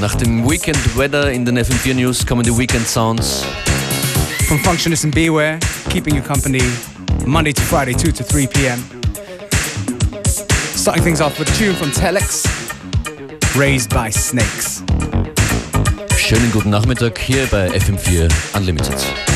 nach dem Weekend Weather in den FM4 News kommen die Weekend Sounds. From Functionist and Beware, keeping you company Monday to Friday, 2 to 3 p.m. Starting things off with a tune from Telex, Raised by Snakes. Schönen guten Nachmittag hier bei FM4 Unlimited.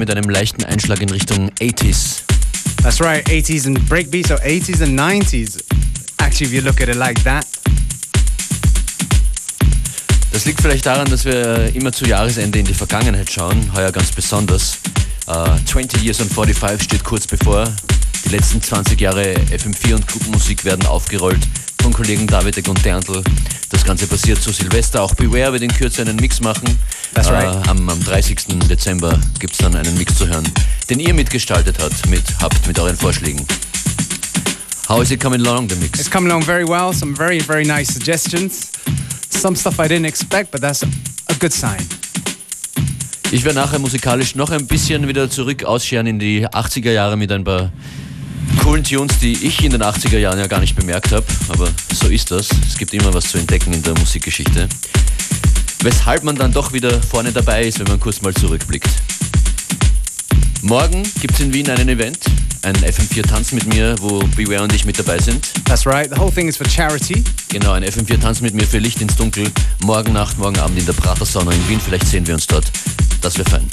Mit einem leichten Einschlag in Richtung 80s. That's right, 80s and breakbeat, so 80s and 90s. Actually, if you look at it like that. Das liegt vielleicht daran, dass wir immer zu Jahresende in die Vergangenheit schauen, heuer ganz besonders. Uh, äh, 20 Years on 45 steht kurz bevor. Die letzten 20 Jahre FM4 und Gruppenmusik werden aufgerollt von Kollegen David und Derntl. Das Ganze passiert zu Silvester. Auch Beware wird in Kürze einen Mix machen. That's right. Äh, am, am 30. Dezember gibt es dann einen Mix zu hören, den ihr mitgestaltet habt, mit, habt mit euren Vorschlägen. How is it coming along, the mix? It's coming along very well. Some very, very nice suggestions. Some stuff I didn't expect, but that's a good sign. Ich werde nachher musikalisch noch ein bisschen wieder zurück ausscheren in die 80er Jahre mit ein paar coolen Tunes, die ich in den 80er Jahren ja gar nicht bemerkt habe. Aber so ist das. Es gibt immer was zu entdecken in der Musikgeschichte. Weshalb man dann doch wieder vorne dabei ist, wenn man kurz mal zurückblickt. Morgen gibt es in Wien einen Event, ein FM4 Tanz mit mir, wo Beware und ich mit dabei sind. That's right, the whole thing is for charity. Genau, ein FM4 Tanz mit mir für Licht ins Dunkel. Morgen Nacht, morgen Abend in der Pratersauna in Wien. Vielleicht sehen wir uns dort. Das wäre fein.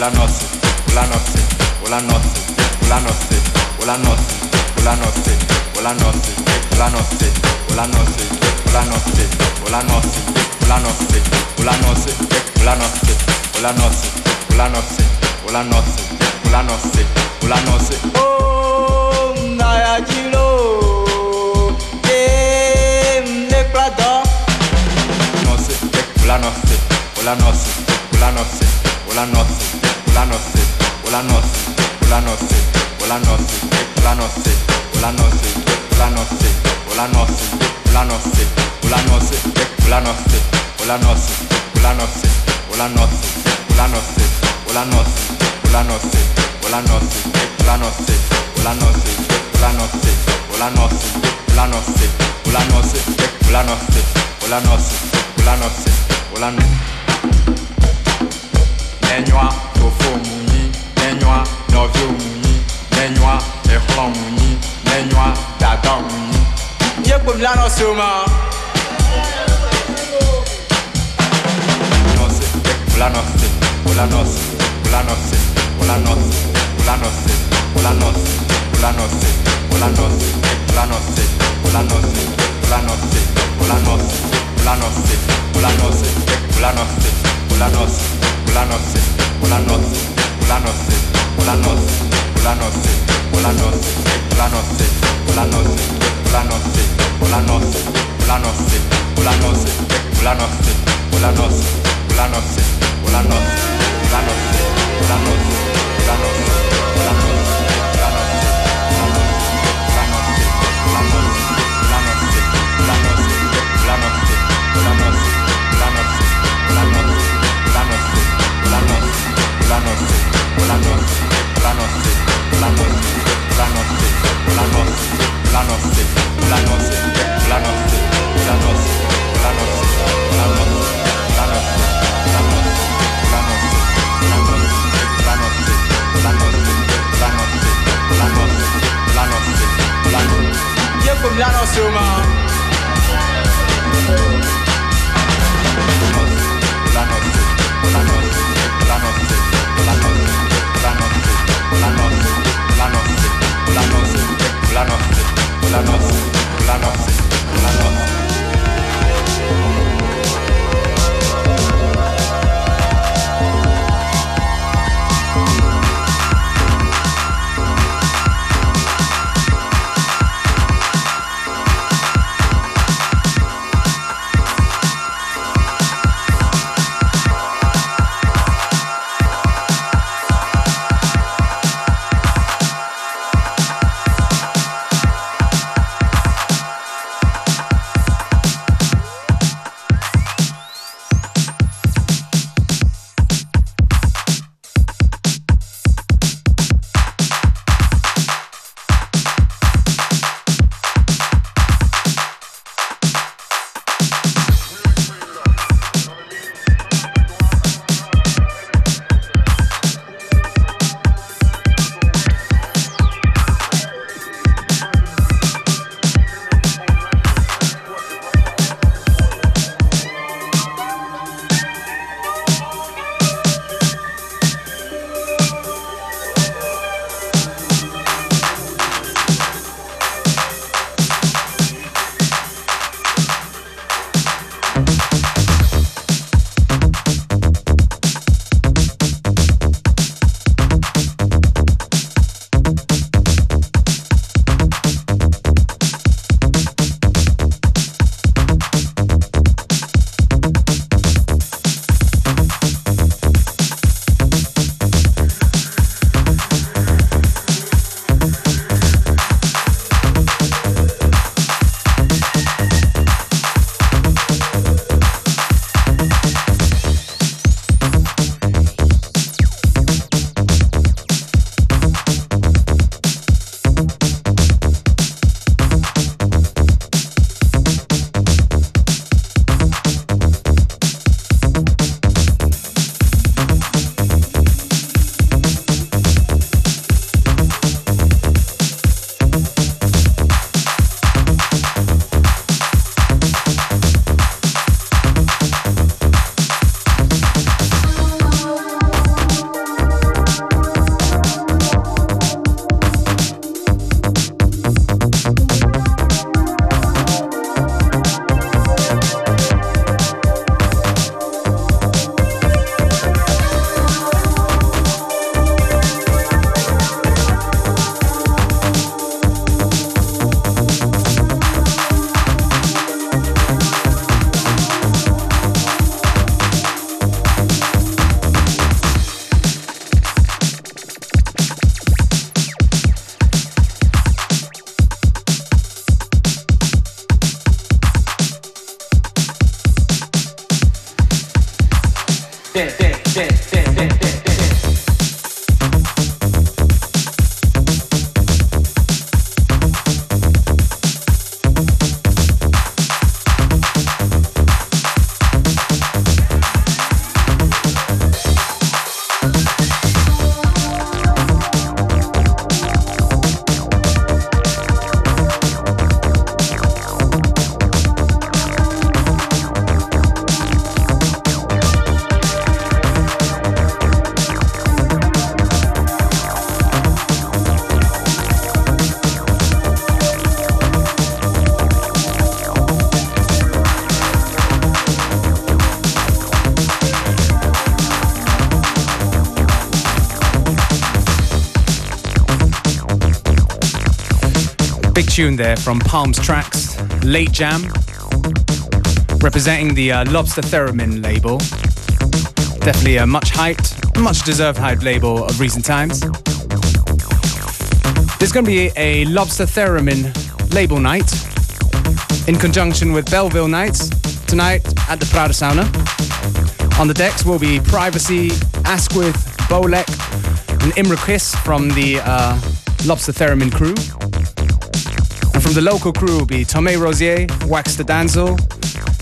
la noche, o la noche, o la noche, o la noche, o la noche, o la noche, o la noche, o la noche, o la noche, o la noche, o la noche, o la noche, o la noche, o la noche, o la noche, o la noche, o la noche, o la noche, o la noche, oh, Nayajiro, ne plata, noche, o la noche, o la noche, o la noche, o la noche. la noce, otofo mu yi nɛnyoa nɔvio mu yi nɛnyoa exlɔ mu yi nɛnyoa dada mu yi. yé gbomi lanɔ si o ma. nɔsi bulanɔsi bulanɔsi bulanɔsi bulanɔsi bulanɔsi bulanɔsi bulanɔsi bulanɔsi bulanɔsi bulanɔsi bulanɔsi bulanɔsi bulanɔsi bulanɔsi bulanɔsi bulanɔsi bulanɔsi. Planos, planos, planos, planos, planos, planos, planos, planos, planos, planos, planos, planos, la noche, la noche, la noche, la noche, la noche, la noche, la noche. la noce. Tune there from Palms Trax, Late Jam, representing the uh, Lobster Theremin label. Definitely a much hyped, much deserved hyped label of recent times. There's going to be a Lobster Theremin label night in conjunction with Belleville Nights tonight at the Pratersauna. On the decks will be Privacy, Asquith, Bolek, and Imre Kiss from the uh, Lobster Theremin crew. From the local crew will be Tomé Rosier, Wax the Danzel,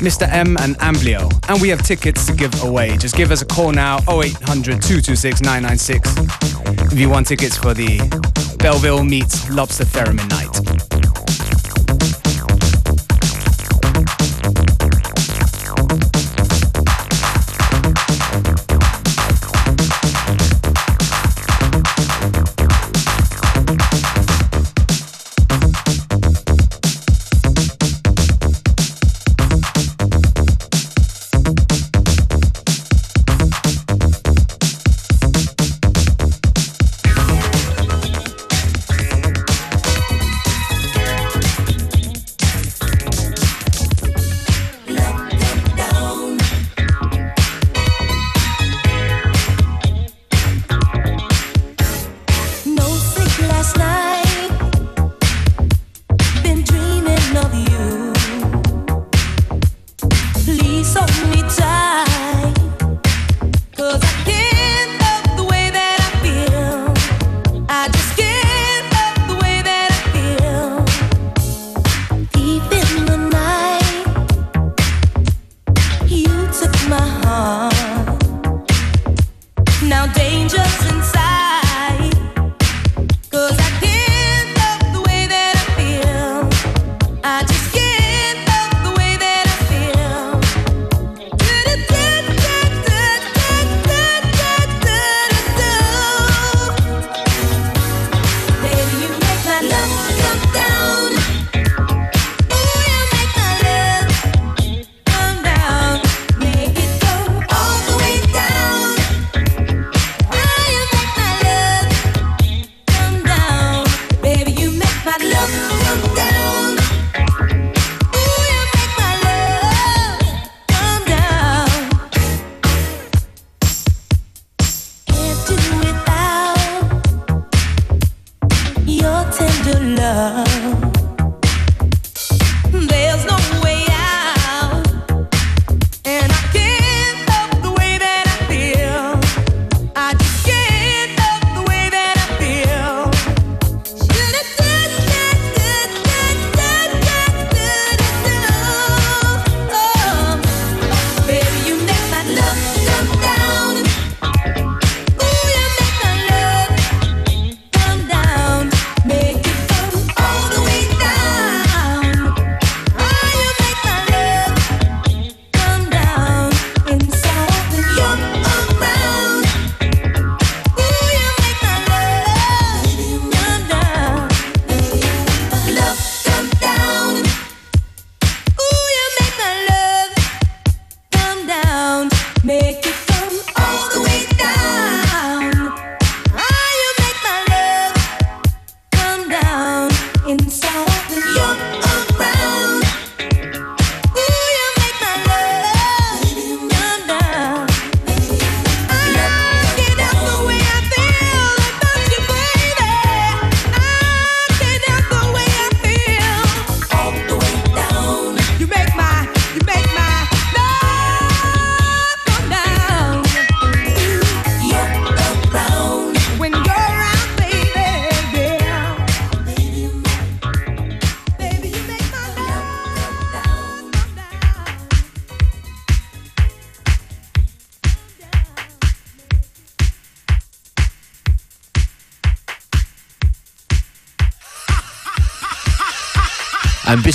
Mr. M, and Amblio. And we have tickets to give away. Just give us a call now 0800 226 996 if you want tickets for the Belleville meets Lobster Theremin night.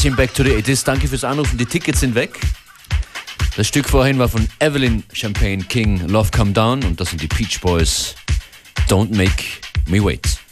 Bisschen Back to the 80s. Danke fürs Anrufen. Die Tickets sind weg. Das Stück vorhin war von Evelyn Champagne King, Love Come Down. Und das sind die Peach Boys. Don't Make Me Wait.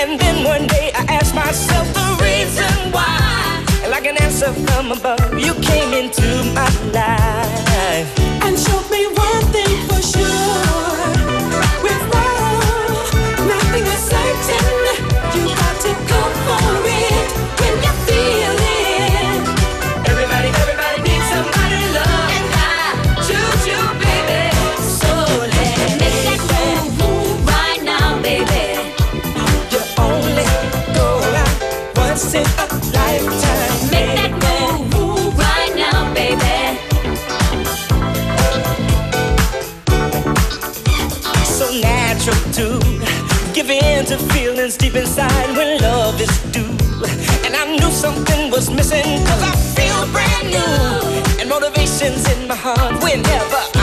And then one day I asked myself the reason why. And like an answer from above, you came into my life and showed me one thing for sure. feelings deep inside when love is due. And I knew something was missing, cause I feel brand new. And motivation's in my heart whenever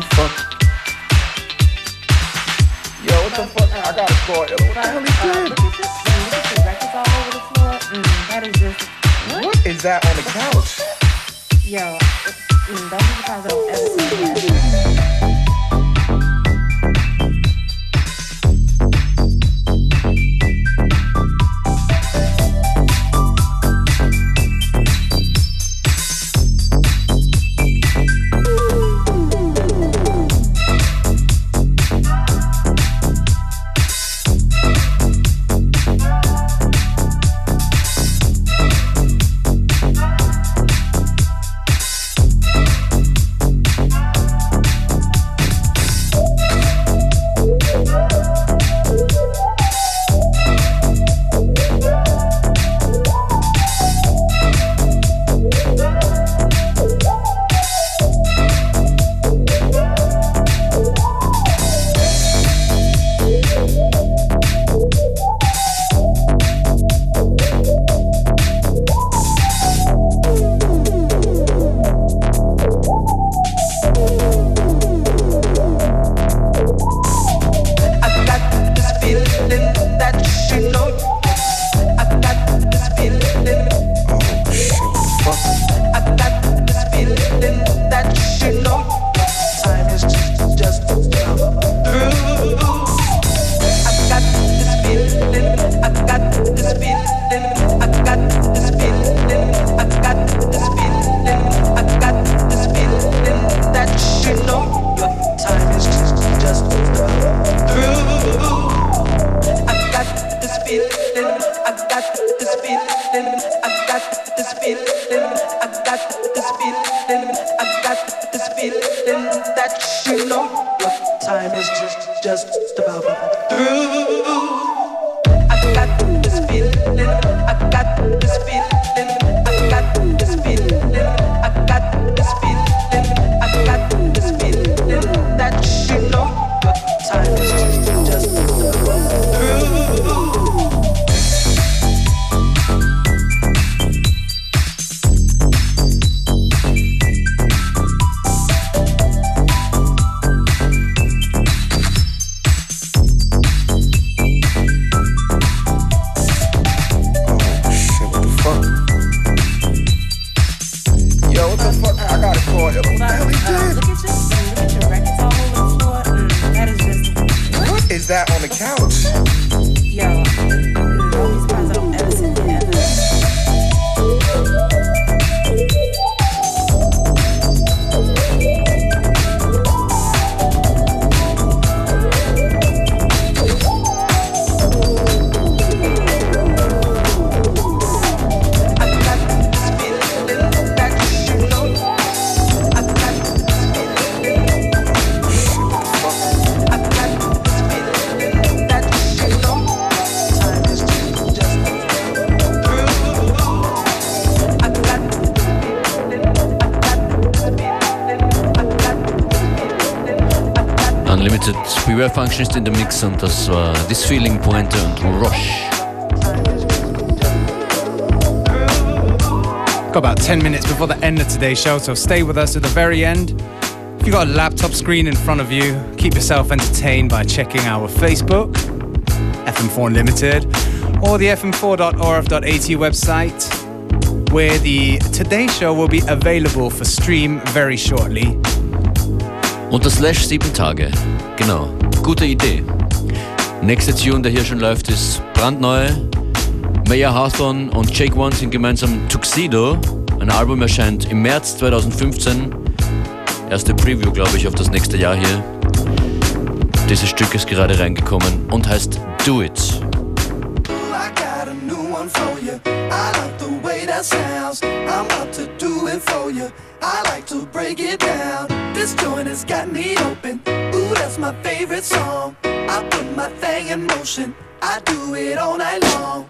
the fuck? Yo, what the fuck? I got a score. What the hell is that? What is mm. that on the couch? Yo, mm, the times I don't ever see that. Beware Functionist in the Mix und das war uh, This Feeling Pointer und Rush. Got about 10 minutes before the end of today's show, so stay with us at the very end. If you've got a laptop screen in front of you, keep yourself entertained by checking our Facebook, FM4 Unlimited, or the fm4.orf.at website, where the Today Show will be available for stream very shortly. Unter Slash 7 Tage. Genau. Gute Idee. Nächste Tune, der hier schon läuft, ist brandneu. Maya Hawthorne und Jake One sind gemeinsam Tuxedo. Ein Album erscheint im März 2015. Erste Preview, glaube ich, auf das nächste Jahr hier. Dieses Stück ist gerade reingekommen und heißt Do It. I'm about to do it for you. I like to break it down. This joint has got me open. Ooh, that's my favorite song. I put my thing in motion. I do it all night long.